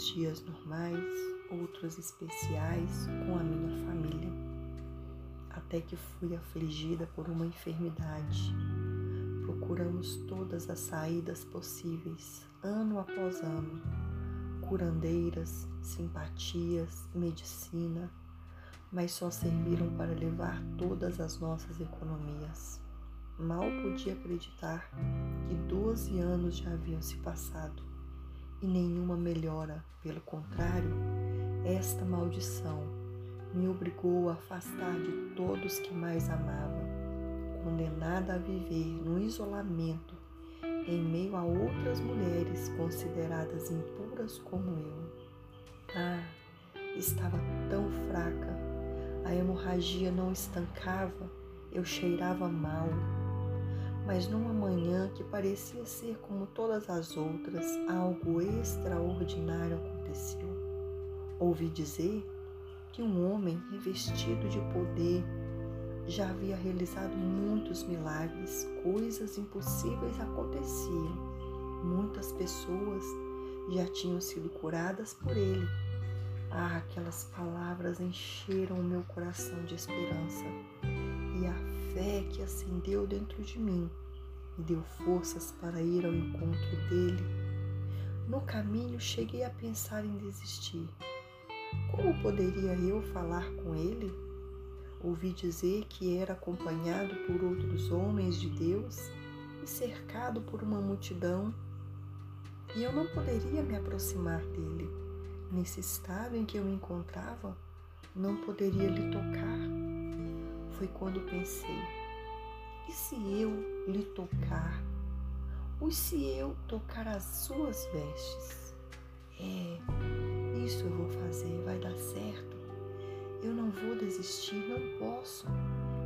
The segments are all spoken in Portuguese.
alguns dias normais, outros especiais com a minha família, até que fui afligida por uma enfermidade. Procuramos todas as saídas possíveis, ano após ano, curandeiras, simpatias, medicina, mas só serviram para levar todas as nossas economias. Mal podia acreditar que 12 anos já haviam se passado e nenhuma melhora. Pelo contrário, esta maldição me obrigou a afastar de todos que mais amava, condenada a viver no isolamento em meio a outras mulheres consideradas impuras como eu. Ah, estava tão fraca, a hemorragia não estancava, eu cheirava mal, mas numa manhã que parecia ser como todas as outras, algo extraordinário aconteceu. Ouvi dizer que um homem revestido de poder já havia realizado muitos milagres, coisas impossíveis aconteciam. Muitas pessoas já tinham sido curadas por ele. Ah, aquelas palavras encheram o meu coração de esperança fé que acendeu dentro de mim me deu forças para ir ao encontro dele. No caminho cheguei a pensar em desistir. Como poderia eu falar com ele? Ouvi dizer que era acompanhado por outros homens de Deus e cercado por uma multidão, e eu não poderia me aproximar dele. Nesse estado em que eu me encontrava, não poderia lhe tocar. Foi quando pensei: e se eu lhe tocar? Ou se eu tocar as suas vestes? É, isso eu vou fazer, vai dar certo. Eu não vou desistir, não posso.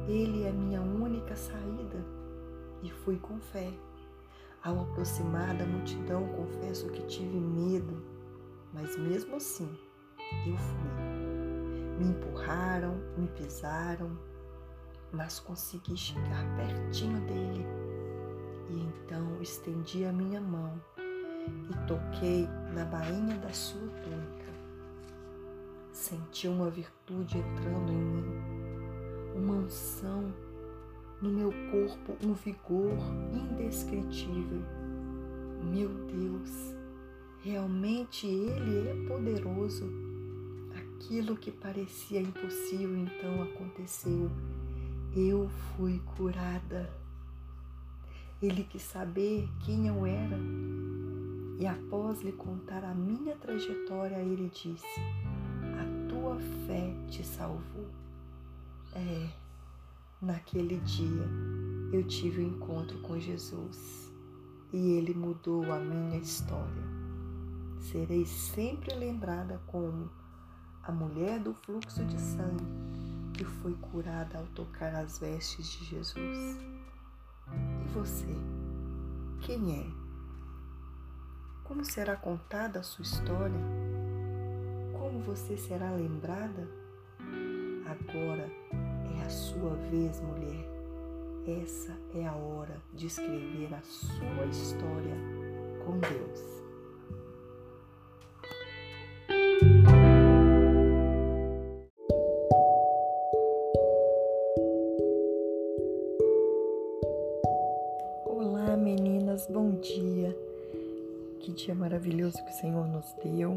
Ele é minha única saída. E fui com fé. Ao aproximar da multidão, confesso que tive medo, mas mesmo assim, eu fui. Me empurraram, me pisaram, mas consegui chegar pertinho dele. E então estendi a minha mão e toquei na bainha da sua túnica. Senti uma virtude entrando em mim, uma unção no meu corpo, um vigor indescritível. Meu Deus, realmente Ele é poderoso. Aquilo que parecia impossível então aconteceu eu fui curada. Ele quis saber quem eu era e, após lhe contar a minha trajetória, ele disse: A tua fé te salvou. É, naquele dia eu tive um encontro com Jesus e ele mudou a minha história. Serei sempre lembrada como a mulher do fluxo de sangue que foi curada ao tocar as vestes de Jesus. E você? Quem é? Como será contada a sua história? Como você será lembrada? Agora é a sua vez, mulher. Essa é a hora de escrever a sua história com Deus. Maravilhoso que o Senhor nos deu.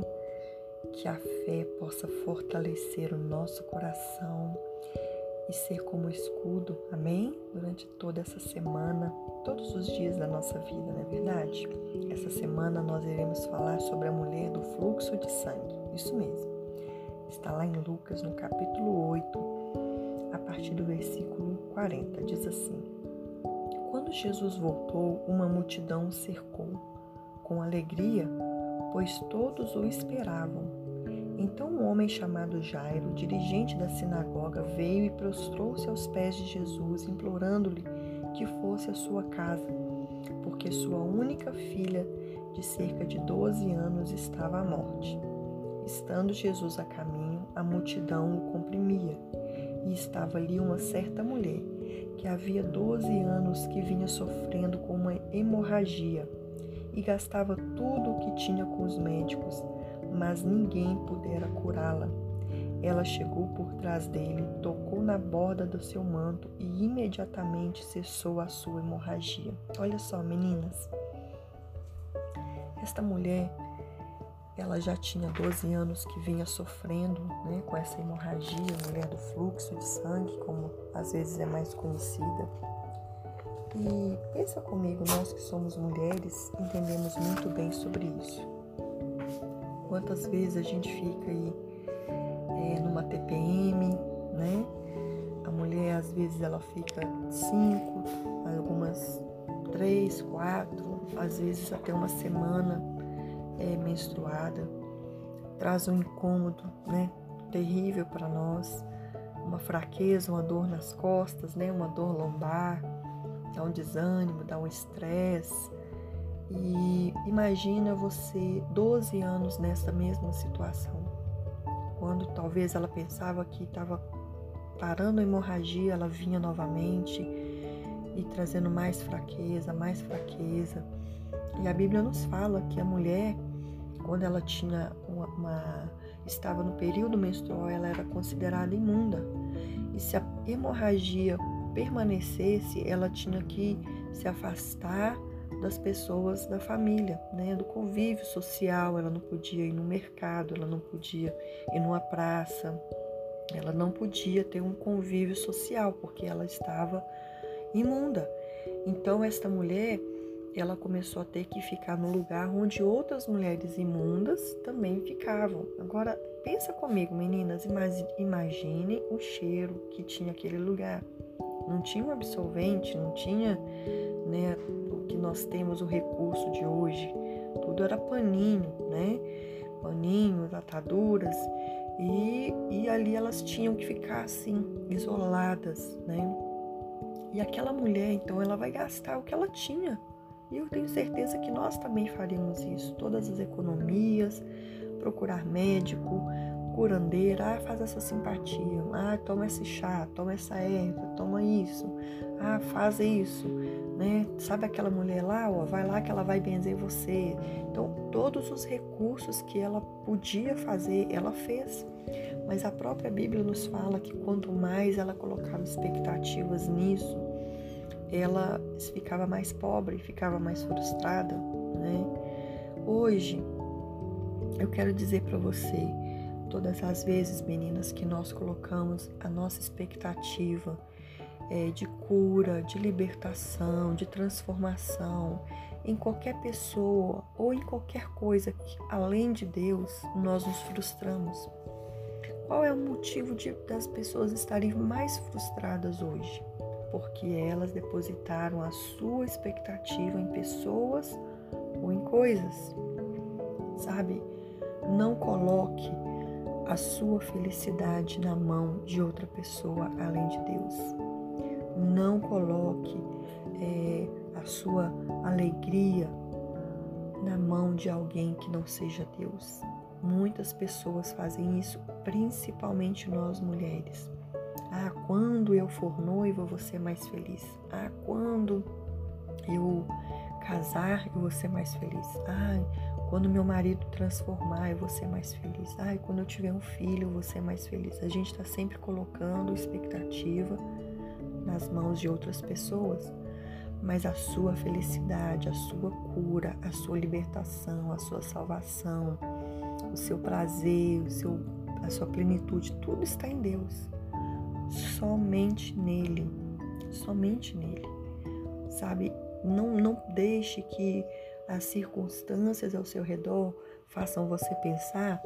Que a fé possa fortalecer o nosso coração e ser como escudo, amém? Durante toda essa semana, todos os dias da nossa vida, não é verdade? Essa semana nós iremos falar sobre a mulher do fluxo de sangue, isso mesmo. Está lá em Lucas, no capítulo 8, a partir do versículo 40, diz assim. Quando Jesus voltou, uma multidão o cercou com alegria, pois todos o esperavam. Então um homem chamado Jairo, dirigente da sinagoga, veio e prostrou-se aos pés de Jesus, implorando-lhe que fosse à sua casa, porque sua única filha, de cerca de 12 anos, estava à morte. Estando Jesus a caminho, a multidão o comprimia, e estava ali uma certa mulher que havia 12 anos que vinha sofrendo com uma hemorragia e gastava tudo o que tinha com os médicos, mas ninguém pudera curá-la. Ela chegou por trás dele, tocou na borda do seu manto e imediatamente cessou a sua hemorragia. Olha só, meninas. Esta mulher, ela já tinha 12 anos que vinha sofrendo né, com essa hemorragia, mulher do fluxo de sangue, como às vezes é mais conhecida. E pensa comigo, nós que somos mulheres entendemos muito bem sobre isso. Quantas vezes a gente fica aí é, numa TPM, né? A mulher às vezes ela fica cinco, algumas três, quatro, às vezes até uma semana é, menstruada. Traz um incômodo, né? Terrível para nós, uma fraqueza, uma dor nas costas, né? Uma dor lombar, dá um desânimo, dá um estresse. E imagina você 12 anos nessa mesma situação quando talvez ela pensava que estava parando a hemorragia, ela vinha novamente e trazendo mais fraqueza, mais fraqueza. E a Bíblia nos fala que a mulher, quando ela tinha uma, uma estava no período menstrual, ela era considerada imunda. E se a hemorragia permanecesse, ela tinha que se afastar das pessoas da família, né, do convívio social. Ela não podia ir no mercado, ela não podia ir numa praça, ela não podia ter um convívio social porque ela estava imunda. Então esta mulher, ela começou a ter que ficar no lugar onde outras mulheres imundas também ficavam. Agora pensa comigo, meninas, imaginem o cheiro que tinha aquele lugar. Não tinha um absorvente, não tinha né, que nós temos o recurso de hoje. Tudo era paninho, né? Paninhos, ataduras. E, e ali elas tinham que ficar assim, isoladas, né? E aquela mulher, então, ela vai gastar o que ela tinha. E eu tenho certeza que nós também faríamos isso. Todas as economias, procurar médico, curandeira, ah, faz essa simpatia, ah, toma esse chá, toma essa erva, toma isso, ah, faz isso, né? Sabe aquela mulher lá, ó, vai lá que ela vai benzer você. Então, todos os recursos que ela podia fazer, ela fez. Mas a própria Bíblia nos fala que quanto mais ela colocava expectativas nisso, ela ficava mais pobre, ficava mais frustrada, né? Hoje, eu quero dizer para você, todas as vezes, meninas, que nós colocamos a nossa expectativa é, de cura, de libertação, de transformação em qualquer pessoa ou em qualquer coisa que, além de Deus, nós nos frustramos. Qual é o motivo de, das pessoas estarem mais frustradas hoje? Porque elas depositaram a sua expectativa em pessoas ou em coisas. Sabe? Não coloque a sua felicidade na mão de outra pessoa além de Deus. Não coloque é, a sua alegria na mão de alguém que não seja Deus. Muitas pessoas fazem isso, principalmente nós mulheres. Ah, quando eu for noiva, eu vou ser mais feliz. Ah, quando eu casar, eu vou ser mais feliz. Ah, quando meu marido transformar, eu vou ser mais feliz. Ah, quando eu tiver um filho, eu vou ser mais feliz. A gente está sempre colocando expectativa nas mãos de outras pessoas, mas a sua felicidade, a sua cura, a sua libertação, a sua salvação, o seu prazer, o seu, a sua plenitude, tudo está em Deus. Somente nele, somente nele. Sabe? Não, não deixe que as circunstâncias ao seu redor façam você pensar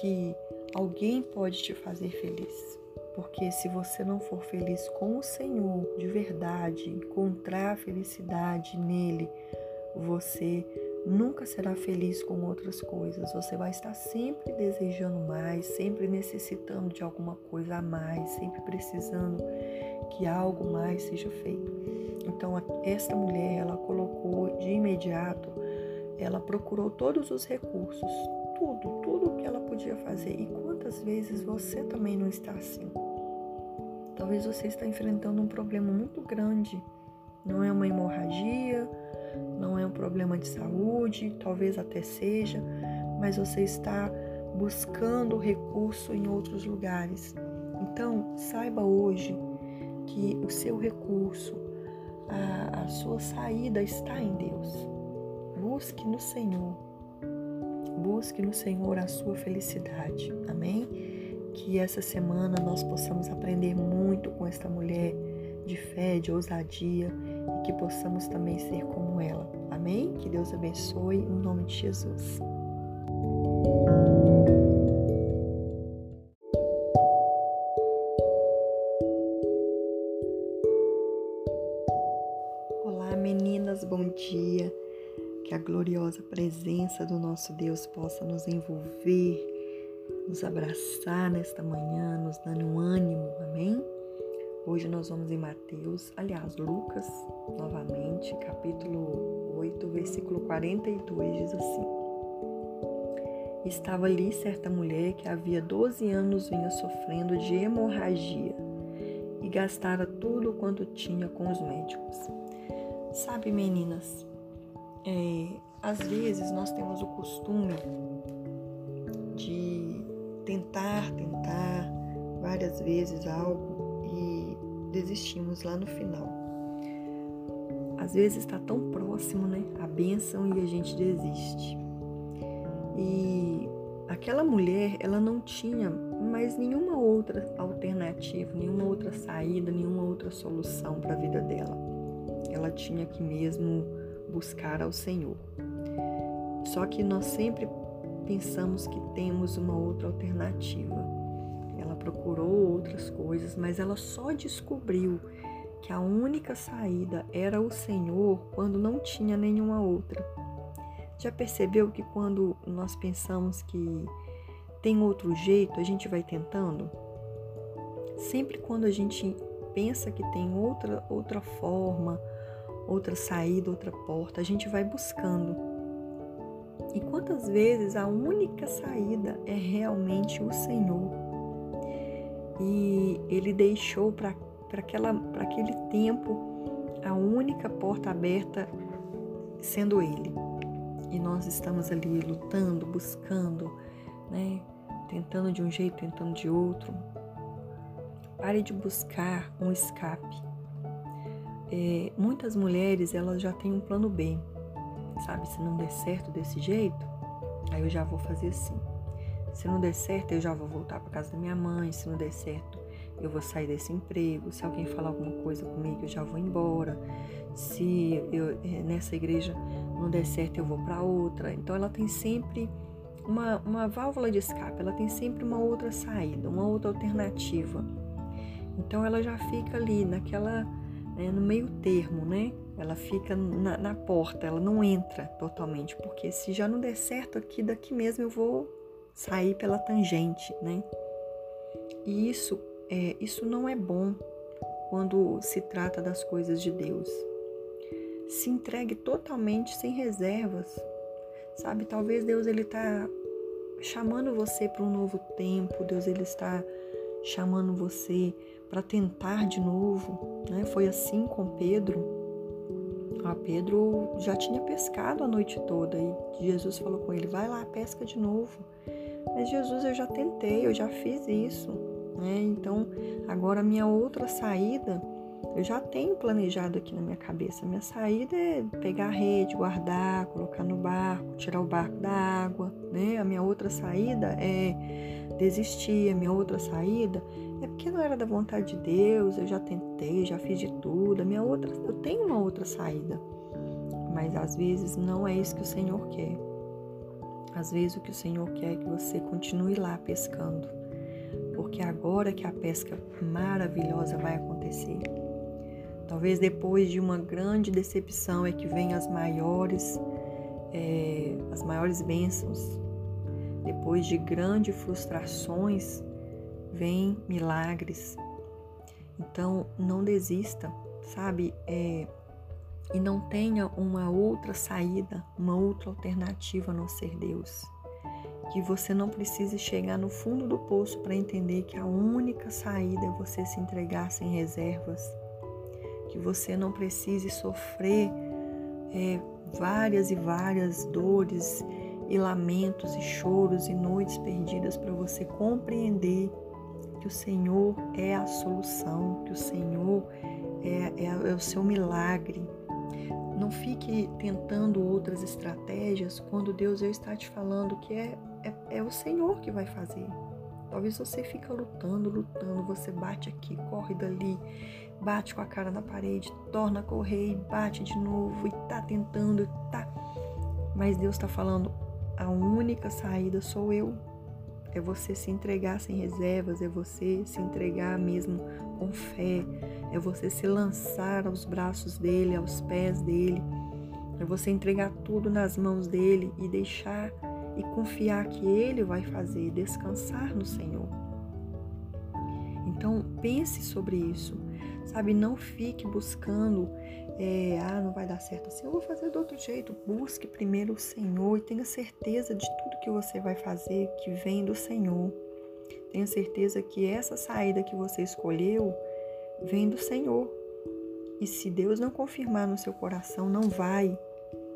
que alguém pode te fazer feliz. Porque se você não for feliz com o Senhor de verdade, encontrar a felicidade nele, você nunca será feliz com outras coisas. Você vai estar sempre desejando mais, sempre necessitando de alguma coisa a mais, sempre precisando que algo mais seja feito. Então, esta mulher, ela colocou de imediato, ela procurou todos os recursos, tudo, tudo que ela podia fazer. E quantas vezes você também não está assim? Talvez você está enfrentando um problema muito grande. Não é uma hemorragia, não é um problema de saúde, talvez até seja, mas você está buscando recurso em outros lugares. Então, saiba hoje que o seu recurso, a, a sua saída está em Deus. Busque no Senhor. Busque no Senhor a sua felicidade. Amém? Que essa semana nós possamos aprender muito com esta mulher de fé, de ousadia e que possamos também ser como ela. Amém? Que Deus abençoe em nome de Jesus. Presença do nosso Deus possa nos envolver, nos abraçar nesta manhã, nos dando ânimo, amém? Hoje nós vamos em Mateus, aliás, Lucas, novamente, capítulo 8, versículo 42, diz assim: Estava ali certa mulher que havia 12 anos vinha sofrendo de hemorragia e gastara tudo quanto tinha com os médicos. Sabe, meninas, é, às vezes nós temos o costume de tentar, tentar várias vezes algo desistimos lá no final. Às vezes está tão próximo, né? A bênção e a gente desiste. E aquela mulher, ela não tinha mais nenhuma outra alternativa, nenhuma outra saída, nenhuma outra solução para a vida dela. Ela tinha que mesmo buscar ao Senhor. Só que nós sempre pensamos que temos uma outra alternativa procurou outras coisas, mas ela só descobriu que a única saída era o Senhor quando não tinha nenhuma outra. Já percebeu que quando nós pensamos que tem outro jeito, a gente vai tentando? Sempre quando a gente pensa que tem outra outra forma, outra saída, outra porta, a gente vai buscando. E quantas vezes a única saída é realmente o Senhor? e ele deixou para aquele tempo a única porta aberta sendo ele. E nós estamos ali lutando, buscando, né? tentando de um jeito, tentando de outro. Pare de buscar um escape. É, muitas mulheres elas já têm um plano B, sabe? Se não der certo desse jeito, aí eu já vou fazer assim. Se não der certo, eu já vou voltar para casa da minha mãe. Se não der certo, eu vou sair desse emprego. Se alguém falar alguma coisa comigo, eu já vou embora. Se eu, eh, nessa igreja não der certo, eu vou para outra. Então, ela tem sempre uma, uma válvula de escape, ela tem sempre uma outra saída, uma outra alternativa. Então, ela já fica ali naquela, né, no meio termo, né? Ela fica na, na porta, ela não entra totalmente, porque se já não der certo aqui, daqui mesmo eu vou sair pela tangente, né? E isso, é, isso não é bom quando se trata das coisas de Deus. Se entregue totalmente sem reservas, sabe? Talvez Deus ele está chamando você para um novo tempo. Deus ele está chamando você para tentar de novo, né? Foi assim com Pedro. Ah, Pedro já tinha pescado a noite toda e Jesus falou com ele: vai lá, pesca de novo. Mas Jesus, eu já tentei, eu já fiz isso. Né? Então, agora a minha outra saída, eu já tenho planejado aqui na minha cabeça. Minha saída é pegar a rede, guardar, colocar no barco, tirar o barco da água. Né? A minha outra saída é desistir. A minha outra saída é porque não era da vontade de Deus, eu já tentei, já fiz de tudo. A minha outra, eu tenho uma outra saída. Mas às vezes não é isso que o Senhor quer. Às vezes o que o Senhor quer é que você continue lá pescando, porque agora que a pesca maravilhosa vai acontecer. Talvez depois de uma grande decepção é que vem as maiores, é, as maiores bênçãos. Depois de grandes frustrações, vem milagres. Então, não desista, sabe? É, e não tenha uma outra saída, uma outra alternativa a não ser Deus. Que você não precise chegar no fundo do poço para entender que a única saída é você se entregar sem reservas. Que você não precise sofrer é, várias e várias dores e lamentos e choros e noites perdidas para você compreender que o Senhor é a solução, que o Senhor é, é, é, o seu milagre. Não fique tentando outras estratégias quando Deus já está te falando que é, é, é o Senhor que vai fazer. Talvez você fica lutando, lutando, você bate aqui, corre dali, bate com a cara na parede, torna a correr e bate de novo e tá tentando, tá. Mas Deus está falando, a única saída sou eu. É você se entregar sem reservas, é você se entregar mesmo com fé, é você se lançar aos braços dele, aos pés dele, é você entregar tudo nas mãos dele e deixar e confiar que ele vai fazer, descansar no Senhor. Então pense sobre isso, sabe? Não fique buscando, é, ah, não vai dar certo assim, eu vou fazer do outro jeito. Busque primeiro o Senhor e tenha certeza de tudo que você vai fazer que vem do Senhor. Tenha certeza que essa saída que você escolheu vem do Senhor. E se Deus não confirmar no seu coração, não vai.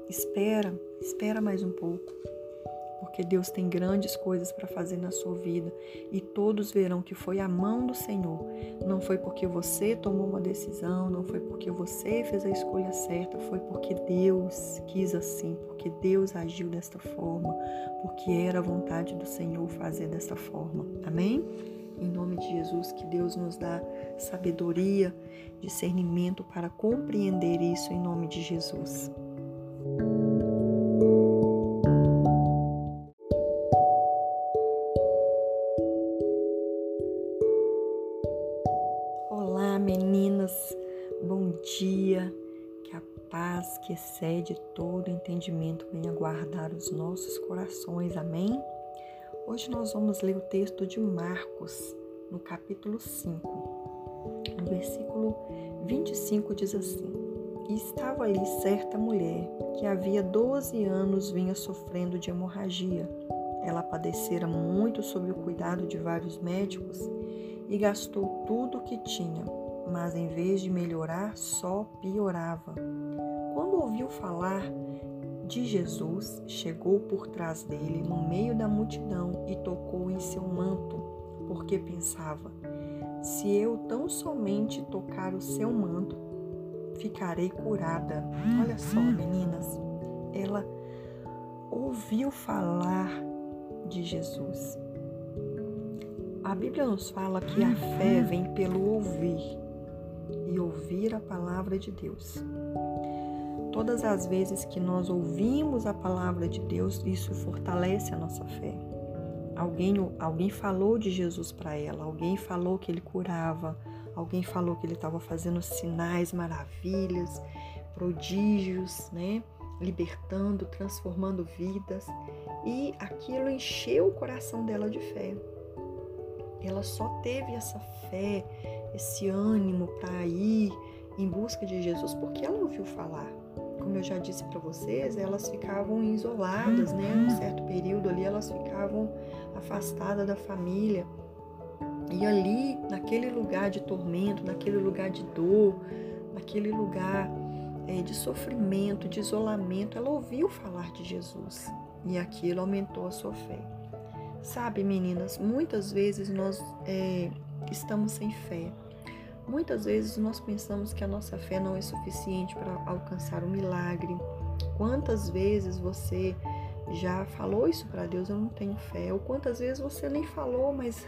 Espera, espera mais um pouco porque Deus tem grandes coisas para fazer na sua vida e todos verão que foi a mão do Senhor. Não foi porque você tomou uma decisão, não foi porque você fez a escolha certa, foi porque Deus quis assim, porque Deus agiu desta forma, porque era a vontade do Senhor fazer desta forma. Amém? Em nome de Jesus, que Deus nos dá sabedoria, discernimento para compreender isso em nome de Jesus. Que excede todo entendimento venha guardar os nossos corações. Amém? Hoje nós vamos ler o texto de Marcos, no capítulo 5. No versículo 25 diz assim: E estava ali certa mulher que havia 12 anos vinha sofrendo de hemorragia. Ela padecera muito sob o cuidado de vários médicos e gastou tudo o que tinha, mas em vez de melhorar, só piorava. Quando ouviu falar de Jesus, chegou por trás dele, no meio da multidão, e tocou em seu manto, porque pensava: se eu tão somente tocar o seu manto, ficarei curada. Olha só, meninas, ela ouviu falar de Jesus. A Bíblia nos fala que a fé vem pelo ouvir e ouvir a palavra de Deus. Todas as vezes que nós ouvimos a palavra de Deus, isso fortalece a nossa fé. Alguém, alguém falou de Jesus para ela, alguém falou que ele curava, alguém falou que ele estava fazendo sinais, maravilhas, prodígios, né? Libertando, transformando vidas. E aquilo encheu o coração dela de fé. Ela só teve essa fé, esse ânimo para ir em busca de Jesus porque ela ouviu falar como eu já disse para vocês, elas ficavam isoladas, né? Um certo período ali elas ficavam afastadas da família. E ali, naquele lugar de tormento, naquele lugar de dor, naquele lugar é, de sofrimento, de isolamento, ela ouviu falar de Jesus e aquilo aumentou a sua fé. Sabe, meninas, muitas vezes nós é, estamos sem fé Muitas vezes nós pensamos que a nossa fé não é suficiente para alcançar o milagre. Quantas vezes você já falou isso para Deus, eu não tenho fé? Ou quantas vezes você nem falou, mas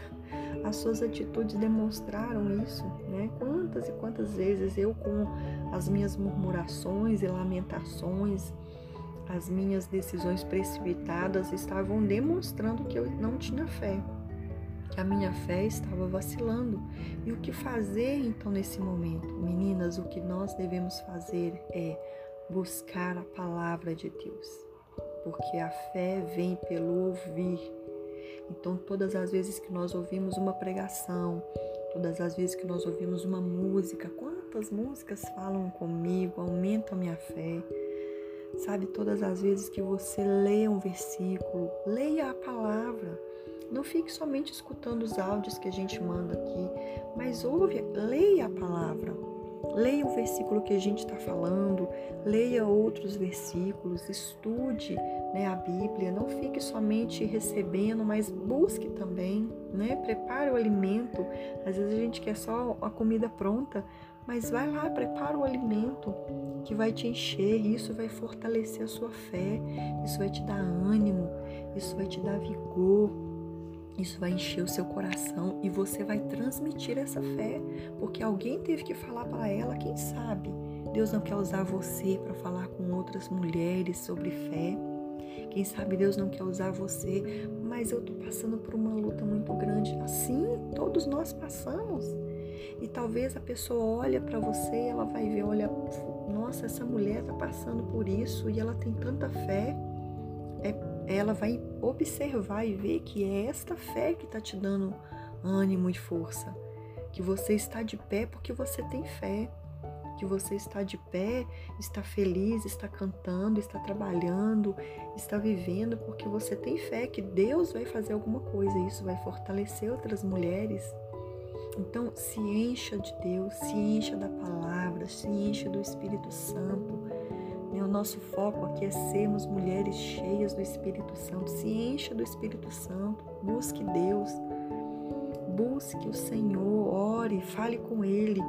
as suas atitudes demonstraram isso, né? Quantas e quantas vezes eu com as minhas murmurações e lamentações, as minhas decisões precipitadas estavam demonstrando que eu não tinha fé que a minha fé estava vacilando. E o que fazer então nesse momento? Meninas, o que nós devemos fazer é buscar a palavra de Deus, porque a fé vem pelo ouvir. Então, todas as vezes que nós ouvimos uma pregação, todas as vezes que nós ouvimos uma música, quantas músicas falam comigo, aumentam minha fé. Sabe, todas as vezes que você lê um versículo, leia a palavra. Não fique somente escutando os áudios que a gente manda aqui, mas ouve, leia a palavra. Leia o versículo que a gente está falando, leia outros versículos, estude né, a Bíblia, não fique somente recebendo, mas busque também, né? Prepare o alimento. Às vezes a gente quer só a comida pronta, mas vai lá, prepara o alimento que vai te encher, isso vai fortalecer a sua fé, isso vai te dar ânimo, isso vai te dar vigor, isso vai encher o seu coração e você vai transmitir essa fé, porque alguém teve que falar para ela, quem sabe? Deus não quer usar você para falar com outras mulheres sobre fé. Quem sabe Deus não quer usar você, mas eu estou passando por uma luta muito grande. Assim, todos nós passamos. E talvez a pessoa olha para você e ela vai ver, olha, nossa, essa mulher está passando por isso e ela tem tanta fé. É, ela vai observar e ver que é esta fé que está te dando ânimo e força. Que você está de pé porque você tem fé. Que você está de pé, está feliz, está cantando, está trabalhando, está vivendo porque você tem fé que Deus vai fazer alguma coisa. E isso vai fortalecer outras mulheres então, se encha de Deus, se encha da palavra, se encha do Espírito Santo. O nosso foco aqui é sermos mulheres cheias do Espírito Santo. Se encha do Espírito Santo, busque Deus, busque o Senhor, ore, fale com Ele,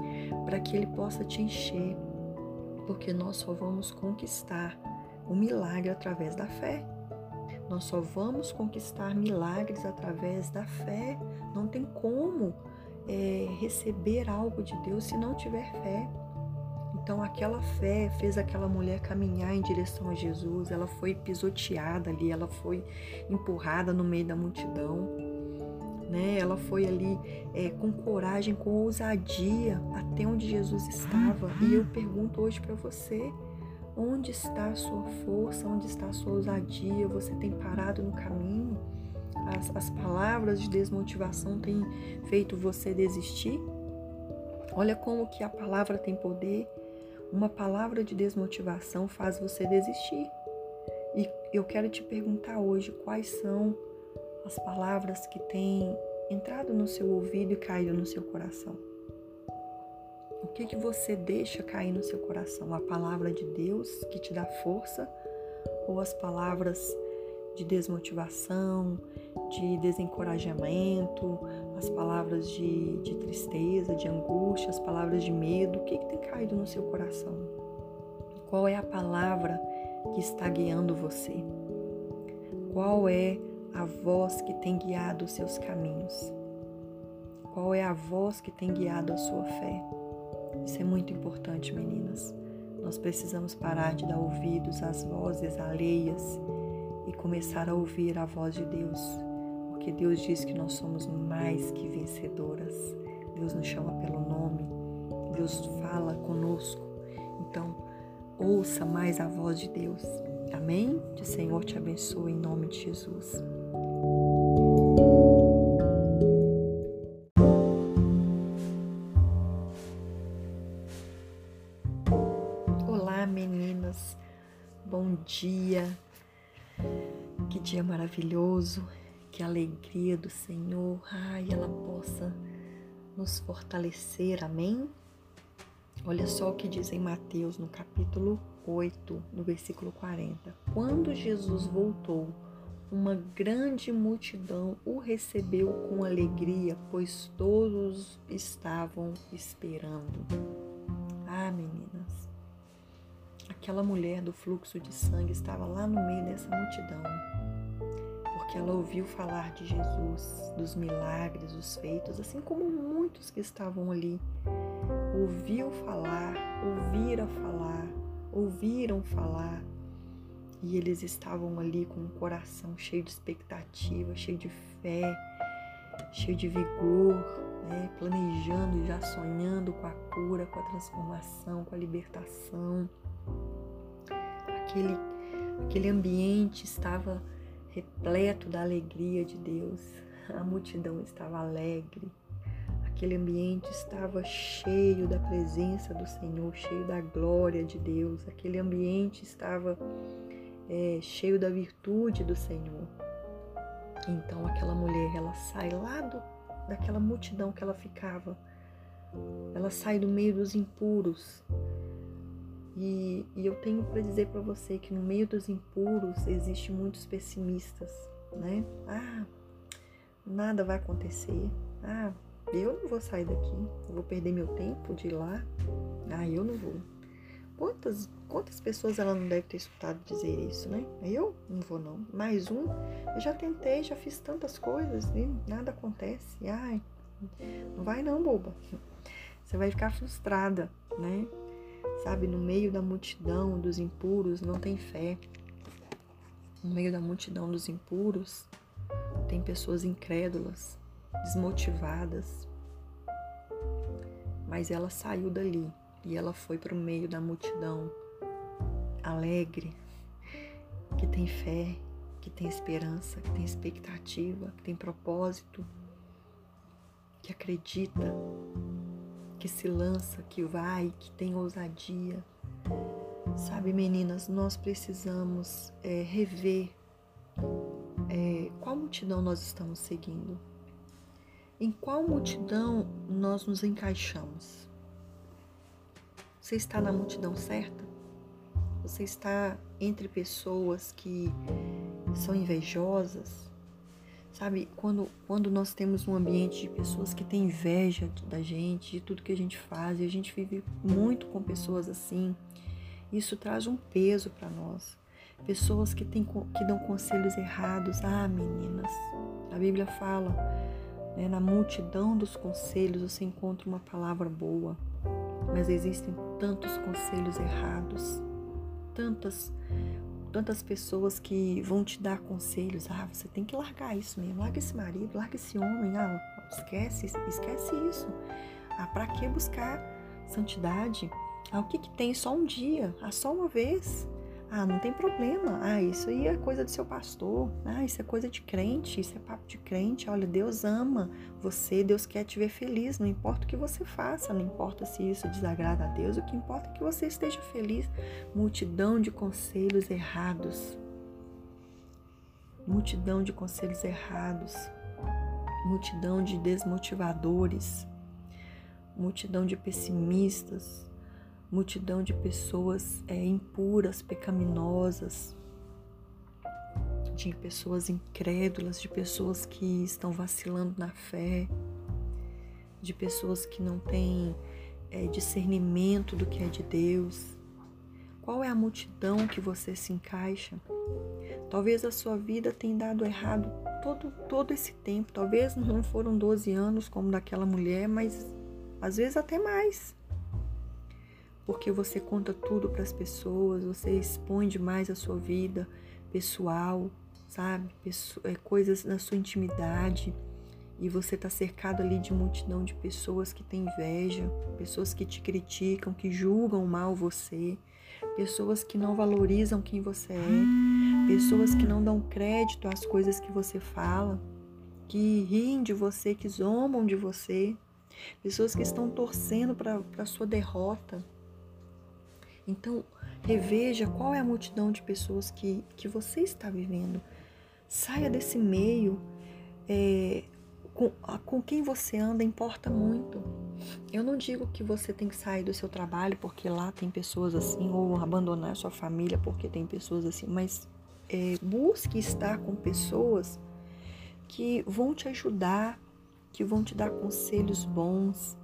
para que Ele possa te encher, porque nós só vamos conquistar o milagre através da fé. Nós só vamos conquistar milagres através da fé. Não tem como é, receber algo de Deus se não tiver fé. Então, aquela fé fez aquela mulher caminhar em direção a Jesus. Ela foi pisoteada ali, ela foi empurrada no meio da multidão. Né? Ela foi ali é, com coragem, com ousadia até onde Jesus estava. E eu pergunto hoje para você: onde está a sua força? Onde está a sua ousadia? Você tem parado no caminho? as, as palavras de desmotivação têm feito você desistir? Olha como que a palavra tem poder. Uma palavra de desmotivação faz você desistir. E eu quero te perguntar hoje quais são as palavras que têm entrado no seu ouvido e caído no seu coração. O que que você deixa cair no seu coração? A palavra de Deus que te dá força ou as palavras de desmotivação, de desencorajamento, as palavras de, de tristeza, de angústia, as palavras de medo, o que, que tem caído no seu coração? Qual é a palavra que está guiando você? Qual é a voz que tem guiado os seus caminhos? Qual é a voz que tem guiado a sua fé? Isso é muito importante, meninas. Nós precisamos parar de dar ouvidos às vozes alheias começar a ouvir a voz de Deus, porque Deus diz que nós somos mais que vencedoras. Deus nos chama pelo nome, Deus fala conosco. Então, ouça mais a voz de Deus. Amém? Que o Senhor te abençoe em nome de Jesus. Olá, meninas. Bom dia. Que dia maravilhoso, que alegria do Senhor, ai, ela possa nos fortalecer, amém? Olha só o que diz em Mateus, no capítulo 8, no versículo 40. Quando Jesus voltou, uma grande multidão o recebeu com alegria, pois todos estavam esperando. Ah, meninas, aquela mulher do fluxo de sangue estava lá no meio dessa multidão, porque ela ouviu falar de Jesus, dos milagres, dos feitos, assim como muitos que estavam ali. Ouviu falar, ouviram falar, ouviram falar, e eles estavam ali com um coração cheio de expectativa, cheio de fé, cheio de vigor, né? planejando, já sonhando com a cura, com a transformação, com a libertação aquele, aquele ambiente estava repleto da alegria de Deus, a multidão estava alegre, aquele ambiente estava cheio da presença do Senhor, cheio da glória de Deus, aquele ambiente estava é, cheio da virtude do Senhor. Então aquela mulher, ela sai lá do, daquela multidão que ela ficava ela sai do meio dos impuros. E, e eu tenho para dizer para você que no meio dos impuros existe muitos pessimistas, né? Ah, nada vai acontecer. Ah, eu não vou sair daqui, eu vou perder meu tempo de ir lá. Ah, eu não vou. Quantas, quantas pessoas ela não deve ter escutado dizer isso, né? Eu não vou não. Mais um, eu já tentei, já fiz tantas coisas e nada acontece. Ai, não vai não, boba. Você vai ficar frustrada, né? Sabe, no meio da multidão dos impuros não tem fé. No meio da multidão dos impuros tem pessoas incrédulas, desmotivadas. Mas ela saiu dali e ela foi para o meio da multidão, alegre, que tem fé, que tem esperança, que tem expectativa, que tem propósito, que acredita, que se lança, que vai, que tem ousadia. Sabe, meninas, nós precisamos é, rever é, qual multidão nós estamos seguindo. Em qual multidão nós nos encaixamos? Você está na multidão certa? Você está entre pessoas que são invejosas? Sabe, quando, quando nós temos um ambiente de pessoas que têm inveja da gente, de tudo que a gente faz, e a gente vive muito com pessoas assim, isso traz um peso para nós. Pessoas que, têm, que dão conselhos errados. Ah, meninas, a Bíblia fala, né, na multidão dos conselhos você encontra uma palavra boa mas existem tantos conselhos errados, tantas tantas pessoas que vão te dar conselhos. Ah, você tem que largar isso mesmo, larga esse marido, larga esse homem. Ah, esquece, esquece isso. Ah, para que buscar santidade? Ah, o que que tem só um dia? Ah, só uma vez? Ah, não tem problema. Ah, isso aí é coisa do seu pastor. Ah, isso é coisa de crente. Isso é papo de crente. Olha, Deus ama você. Deus quer te ver feliz. Não importa o que você faça. Não importa se isso desagrada a Deus. O que importa é que você esteja feliz. Multidão de conselhos errados. Multidão de conselhos errados. Multidão de desmotivadores. Multidão de pessimistas multidão de pessoas é, impuras, pecaminosas, de pessoas incrédulas, de pessoas que estão vacilando na fé, de pessoas que não têm é, discernimento do que é de Deus. Qual é a multidão que você se encaixa? Talvez a sua vida tenha dado errado todo, todo esse tempo. Talvez não foram 12 anos como daquela mulher, mas às vezes até mais porque você conta tudo para as pessoas, você expõe demais a sua vida pessoal, sabe? é, coisas na sua intimidade. E você está cercado ali de multidão de pessoas que têm inveja, pessoas que te criticam, que julgam mal você, pessoas que não valorizam quem você é, pessoas que não dão crédito às coisas que você fala, que riem de você, que zombam de você, pessoas que estão torcendo para a sua derrota, então, reveja qual é a multidão de pessoas que, que você está vivendo. Saia desse meio. É, com, com quem você anda importa muito. Eu não digo que você tem que sair do seu trabalho porque lá tem pessoas assim, ou abandonar sua família porque tem pessoas assim, mas é, busque estar com pessoas que vão te ajudar, que vão te dar conselhos bons,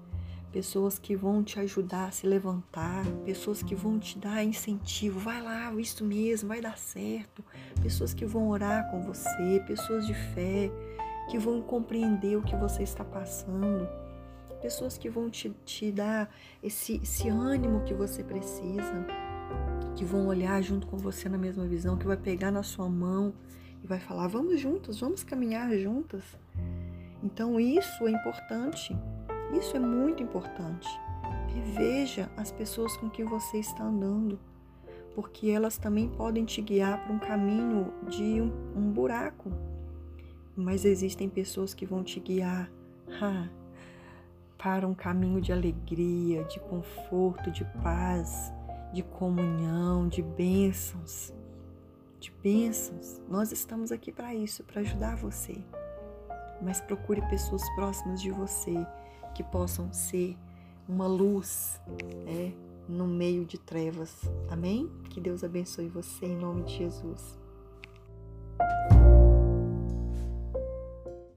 pessoas que vão te ajudar a se levantar, pessoas que vão te dar incentivo, vai lá, isso mesmo, vai dar certo, pessoas que vão orar com você, pessoas de fé, que vão compreender o que você está passando, pessoas que vão te, te dar esse, esse ânimo que você precisa, que vão olhar junto com você na mesma visão, que vai pegar na sua mão e vai falar: vamos juntos, vamos caminhar juntas. Então, isso é importante. Isso é muito importante. Reveja as pessoas com que você está andando, porque elas também podem te guiar para um caminho de um, um buraco. Mas existem pessoas que vão te guiar para um caminho de alegria, de conforto, de paz, de comunhão, de bênçãos. De bênçãos. Nós estamos aqui para isso, para ajudar você. Mas procure pessoas próximas de você que possam ser uma luz é, no meio de trevas. Amém? Que Deus abençoe você em nome de Jesus.